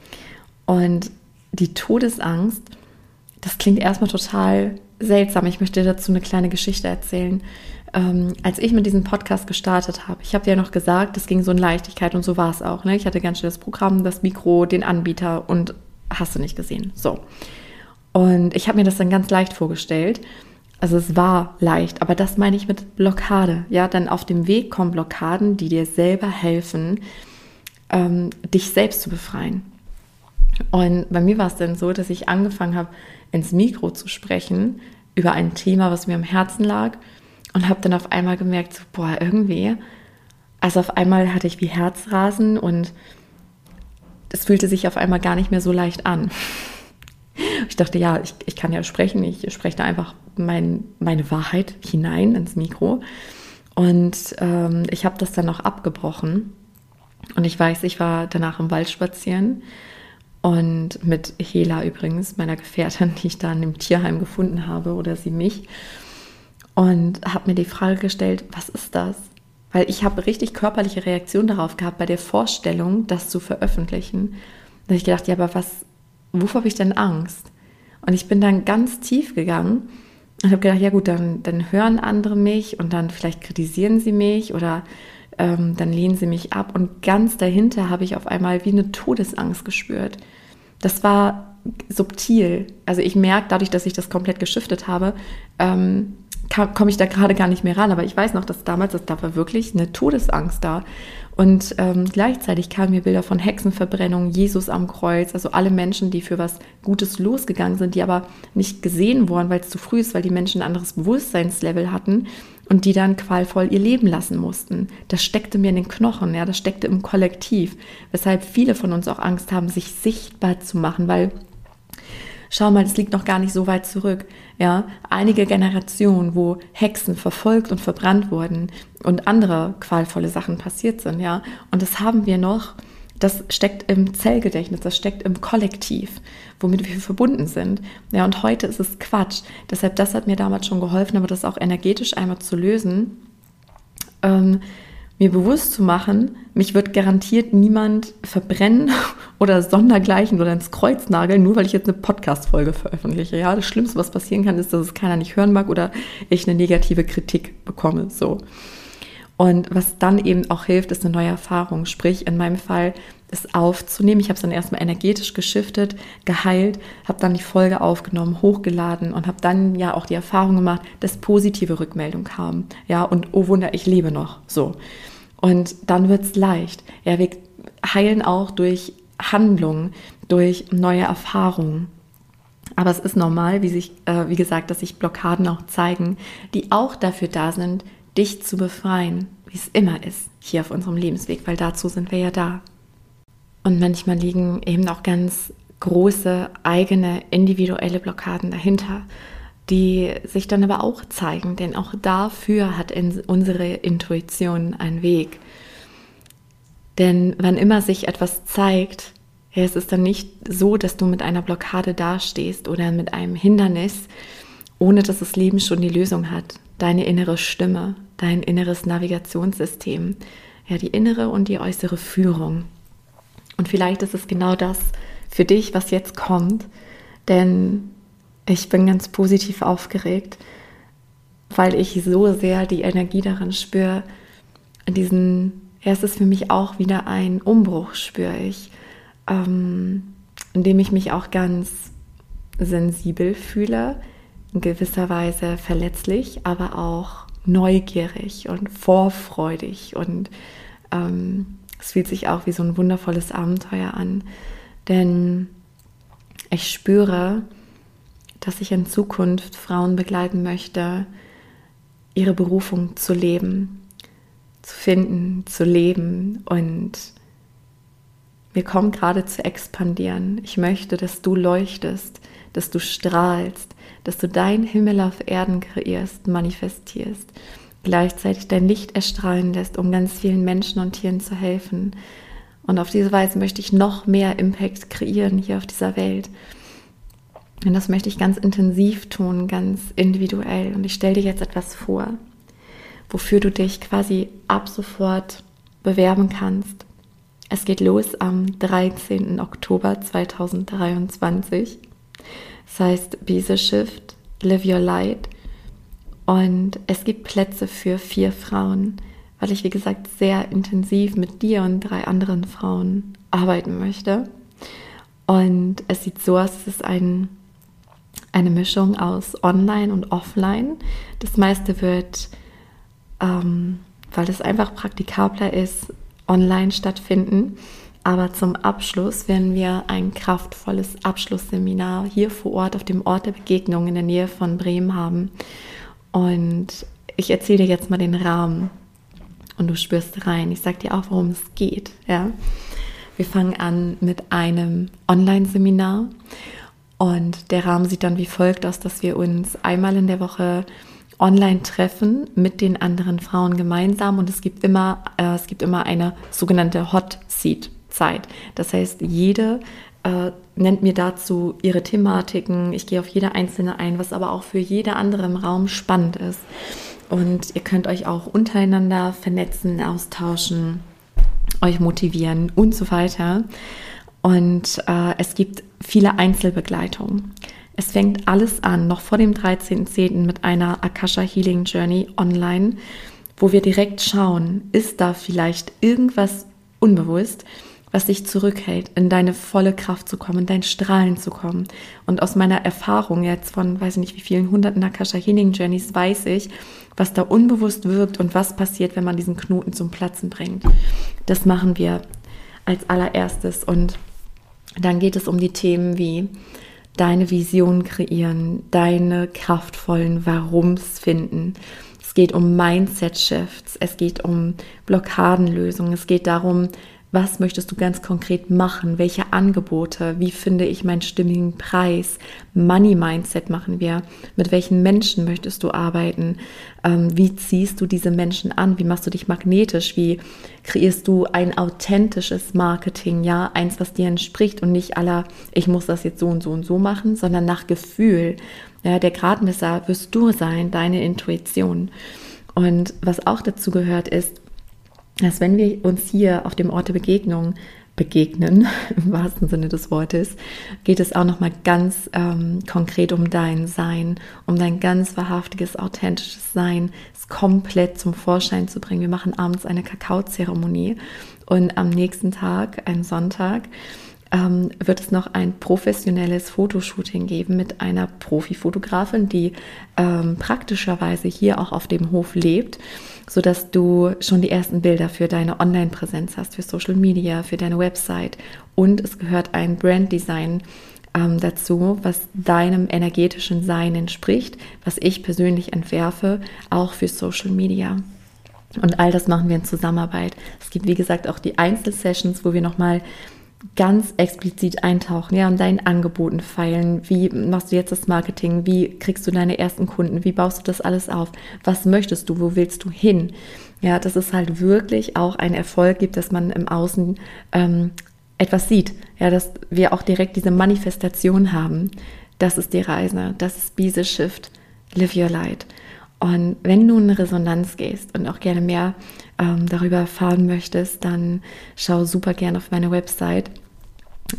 und die Todesangst, das klingt erstmal total seltsam. Ich möchte dazu eine kleine Geschichte erzählen. Ähm, als ich mit diesem Podcast gestartet habe, ich habe ja noch gesagt, es ging so in Leichtigkeit und so war es auch. Ne? Ich hatte ganz schnell das Programm, das Mikro, den Anbieter und hast du nicht gesehen. So. Und ich habe mir das dann ganz leicht vorgestellt. Also es war leicht, aber das meine ich mit Blockade. Ja, dann auf dem Weg kommen Blockaden, die dir selber helfen, ähm, dich selbst zu befreien. Und bei mir war es dann so, dass ich angefangen habe, ins Mikro zu sprechen über ein Thema, was mir am Herzen lag und habe dann auf einmal gemerkt, so, boah, irgendwie, also auf einmal hatte ich wie Herzrasen und es fühlte sich auf einmal gar nicht mehr so leicht an. Ich dachte, ja, ich, ich kann ja sprechen, ich spreche da einfach mein, meine Wahrheit hinein ins Mikro. Und ähm, ich habe das dann noch abgebrochen. Und ich weiß, ich war danach im Wald spazieren und mit Hela übrigens, meiner Gefährtin, die ich dann im Tierheim gefunden habe oder sie mich. Und habe mir die Frage gestellt, was ist das? Weil ich habe richtig körperliche Reaktion darauf gehabt, bei der Vorstellung, das zu veröffentlichen. Da habe ich gedacht, ja, aber was, wovor habe ich denn Angst? Und ich bin dann ganz tief gegangen und habe gedacht, ja gut, dann, dann hören andere mich und dann vielleicht kritisieren sie mich oder ähm, dann lehnen sie mich ab. Und ganz dahinter habe ich auf einmal wie eine Todesangst gespürt das war subtil. Also ich merke dadurch, dass ich das komplett geschiftet habe, ähm, komme ich da gerade gar nicht mehr ran. Aber ich weiß noch, dass damals, dass da war wirklich eine Todesangst da. Und ähm, gleichzeitig kamen mir Bilder von Hexenverbrennung, Jesus am Kreuz, also alle Menschen, die für was Gutes losgegangen sind, die aber nicht gesehen wurden, weil es zu früh ist, weil die Menschen ein anderes Bewusstseinslevel hatten und die dann qualvoll ihr Leben lassen mussten. Das steckte mir in den Knochen, ja, das steckte im Kollektiv, weshalb viele von uns auch Angst haben, sich sichtbar zu machen, weil schau mal, das liegt noch gar nicht so weit zurück. Ja, einige Generationen, wo Hexen verfolgt und verbrannt wurden und andere qualvolle Sachen passiert sind, ja. Und das haben wir noch, das steckt im Zellgedächtnis, das steckt im Kollektiv, womit wir verbunden sind. Ja, und heute ist es Quatsch. Deshalb, das hat mir damals schon geholfen, aber das auch energetisch einmal zu lösen. Ähm, mir bewusst zu machen, mich wird garantiert niemand verbrennen oder sondergleichen oder ins Kreuz nageln, nur weil ich jetzt eine Podcast-Folge veröffentliche. Ja, das Schlimmste, was passieren kann, ist, dass es keiner nicht hören mag oder ich eine negative Kritik bekomme. So. Und was dann eben auch hilft, ist eine neue Erfahrung. Sprich, in meinem Fall es aufzunehmen. Ich habe es dann erstmal energetisch geschiftet, geheilt, habe dann die Folge aufgenommen, hochgeladen und habe dann ja auch die Erfahrung gemacht, dass positive Rückmeldungen kamen. Ja, und oh Wunder, ich lebe noch. So. Und dann wird es leicht. Ja, wir heilen auch durch Handlungen, durch neue Erfahrungen. Aber es ist normal, wie, sich, äh, wie gesagt, dass sich Blockaden auch zeigen, die auch dafür da sind, dich zu befreien, wie es immer ist hier auf unserem Lebensweg, weil dazu sind wir ja da. Und manchmal liegen eben auch ganz große eigene individuelle Blockaden dahinter, die sich dann aber auch zeigen, denn auch dafür hat unsere Intuition einen Weg. Denn wann immer sich etwas zeigt, ja, es ist dann nicht so, dass du mit einer Blockade dastehst oder mit einem Hindernis, ohne dass das Leben schon die Lösung hat. Deine innere Stimme, dein inneres Navigationssystem, ja, die innere und die äußere Führung. Und vielleicht ist es genau das für dich, was jetzt kommt, denn ich bin ganz positiv aufgeregt, weil ich so sehr die Energie daran spüre, diesen, ja, es ist für mich auch wieder ein Umbruch, spüre ich, ähm, in dem ich mich auch ganz sensibel fühle, in gewisser Weise verletzlich, aber auch neugierig und vorfreudig und ähm, es fühlt sich auch wie so ein wundervolles Abenteuer an, denn ich spüre, dass ich in Zukunft Frauen begleiten möchte, ihre Berufung zu leben, zu finden, zu leben und wir kommen gerade zu expandieren. Ich möchte, dass du leuchtest, dass du strahlst, dass du dein Himmel auf Erden kreierst, manifestierst gleichzeitig dein Licht erstrahlen lässt, um ganz vielen Menschen und Tieren zu helfen. Und auf diese Weise möchte ich noch mehr Impact kreieren hier auf dieser Welt. Und das möchte ich ganz intensiv tun, ganz individuell. Und ich stelle dir jetzt etwas vor, wofür du dich quasi ab sofort bewerben kannst. Es geht los am 13. Oktober 2023. Das heißt, Bise Shift Live Your Light. Und es gibt Plätze für vier Frauen, weil ich, wie gesagt, sehr intensiv mit dir und drei anderen Frauen arbeiten möchte. Und es sieht so aus, es ist ein, eine Mischung aus Online und Offline. Das meiste wird, ähm, weil es einfach praktikabler ist, online stattfinden. Aber zum Abschluss werden wir ein kraftvolles Abschlussseminar hier vor Ort auf dem Ort der Begegnung in der Nähe von Bremen haben. Und ich erzähle dir jetzt mal den Rahmen und du spürst rein. Ich sage dir auch, worum es geht. Ja? Wir fangen an mit einem Online-Seminar und der Rahmen sieht dann wie folgt aus, dass wir uns einmal in der Woche online treffen mit den anderen Frauen gemeinsam und es gibt immer, äh, es gibt immer eine sogenannte Hot Seat Zeit. Das heißt, jede äh, nennt mir dazu ihre Thematiken. Ich gehe auf jede einzelne ein, was aber auch für jede andere im Raum spannend ist. Und ihr könnt euch auch untereinander vernetzen, austauschen, euch motivieren und so weiter. Und äh, es gibt viele Einzelbegleitungen. Es fängt alles an, noch vor dem 13.10. mit einer Akasha Healing Journey online, wo wir direkt schauen, ist da vielleicht irgendwas unbewusst, was dich zurückhält, in deine volle Kraft zu kommen, in dein Strahlen zu kommen. Und aus meiner Erfahrung jetzt von, weiß ich nicht wie vielen hunderten Akasha Healing Journeys, weiß ich, was da unbewusst wirkt und was passiert, wenn man diesen Knoten zum Platzen bringt. Das machen wir als allererstes. Und dann geht es um die Themen wie deine Vision kreieren, deine kraftvollen Warums finden. Es geht um Mindset-Shifts, es geht um Blockadenlösungen, es geht darum, was möchtest du ganz konkret machen? Welche Angebote? Wie finde ich meinen stimmigen Preis? Money Mindset machen wir. Mit welchen Menschen möchtest du arbeiten? Ähm, wie ziehst du diese Menschen an? Wie machst du dich magnetisch? Wie kreierst du ein authentisches Marketing? Ja, eins, was dir entspricht und nicht aller, ich muss das jetzt so und so und so machen, sondern nach Gefühl. Ja, der Gradmesser wirst du sein, deine Intuition. Und was auch dazu gehört ist, dass wenn wir uns hier auf dem Ort der Begegnung begegnen, im wahrsten Sinne des Wortes, geht es auch nochmal ganz ähm, konkret um dein Sein, um dein ganz wahrhaftiges, authentisches Sein, es komplett zum Vorschein zu bringen. Wir machen abends eine Kakaozeremonie und am nächsten Tag, ein Sonntag, ähm, wird es noch ein professionelles Fotoshooting geben mit einer Profifotografin, die ähm, praktischerweise hier auch auf dem Hof lebt, sodass du schon die ersten Bilder für deine Online-Präsenz hast, für Social Media, für deine Website. Und es gehört ein Branddesign ähm, dazu, was deinem energetischen Sein entspricht, was ich persönlich entwerfe, auch für Social Media. Und all das machen wir in Zusammenarbeit. Es gibt, wie gesagt, auch die Einzelsessions, wo wir nochmal ganz explizit eintauchen, ja, und deinen Angeboten feilen. Wie machst du jetzt das Marketing? Wie kriegst du deine ersten Kunden? Wie baust du das alles auf? Was möchtest du? Wo willst du hin? Ja, dass es halt wirklich auch einen Erfolg gibt, dass man im Außen ähm, etwas sieht. Ja, dass wir auch direkt diese Manifestation haben. Das ist die Reise. Das ist Be Shift. Live Your Light. Und wenn du in Resonanz gehst und auch gerne mehr ähm, darüber erfahren möchtest, dann schau super gerne auf meine Website.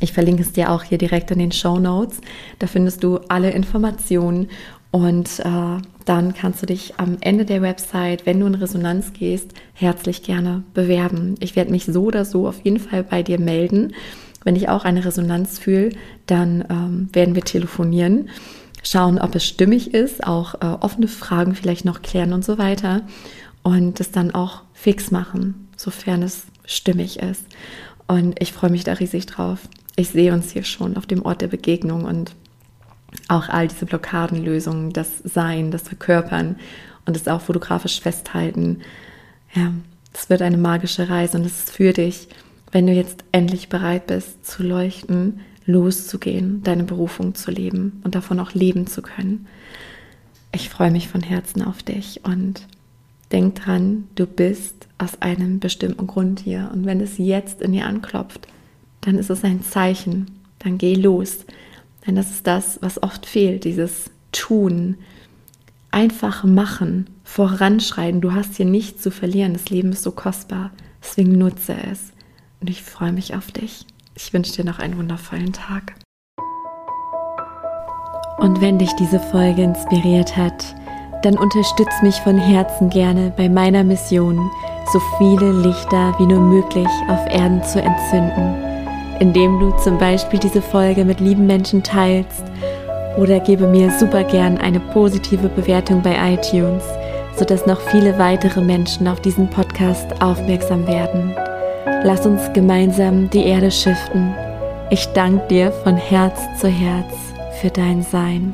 Ich verlinke es dir auch hier direkt in den Show Notes. Da findest du alle Informationen und äh, dann kannst du dich am Ende der Website, wenn du in Resonanz gehst, herzlich gerne bewerben. Ich werde mich so oder so auf jeden Fall bei dir melden. Wenn ich auch eine Resonanz fühle, dann ähm, werden wir telefonieren schauen, ob es stimmig ist, auch äh, offene Fragen vielleicht noch klären und so weiter und es dann auch fix machen, sofern es stimmig ist. Und ich freue mich da riesig drauf. Ich sehe uns hier schon auf dem Ort der Begegnung und auch all diese Blockadenlösungen, das Sein, das Verkörpern und es auch fotografisch festhalten. Ja, es wird eine magische Reise und es ist für dich, wenn du jetzt endlich bereit bist zu leuchten, loszugehen, deine Berufung zu leben und davon auch leben zu können. Ich freue mich von Herzen auf dich und denk dran, du bist aus einem bestimmten Grund hier. Und wenn es jetzt in dir anklopft, dann ist es ein Zeichen. Dann geh los. Denn das ist das, was oft fehlt, dieses Tun, einfach machen, voranschreiten. Du hast hier nichts zu verlieren. Das Leben ist so kostbar. Deswegen nutze es. Und ich freue mich auf dich. Ich wünsche dir noch einen wundervollen Tag. Und wenn dich diese Folge inspiriert hat, dann unterstütz mich von Herzen gerne bei meiner Mission, so viele Lichter wie nur möglich auf Erden zu entzünden, indem du zum Beispiel diese Folge mit lieben Menschen teilst oder gebe mir super gern eine positive Bewertung bei iTunes, sodass noch viele weitere Menschen auf diesen Podcast aufmerksam werden. Lass uns gemeinsam die Erde schiften. Ich danke dir von Herz zu Herz für dein Sein.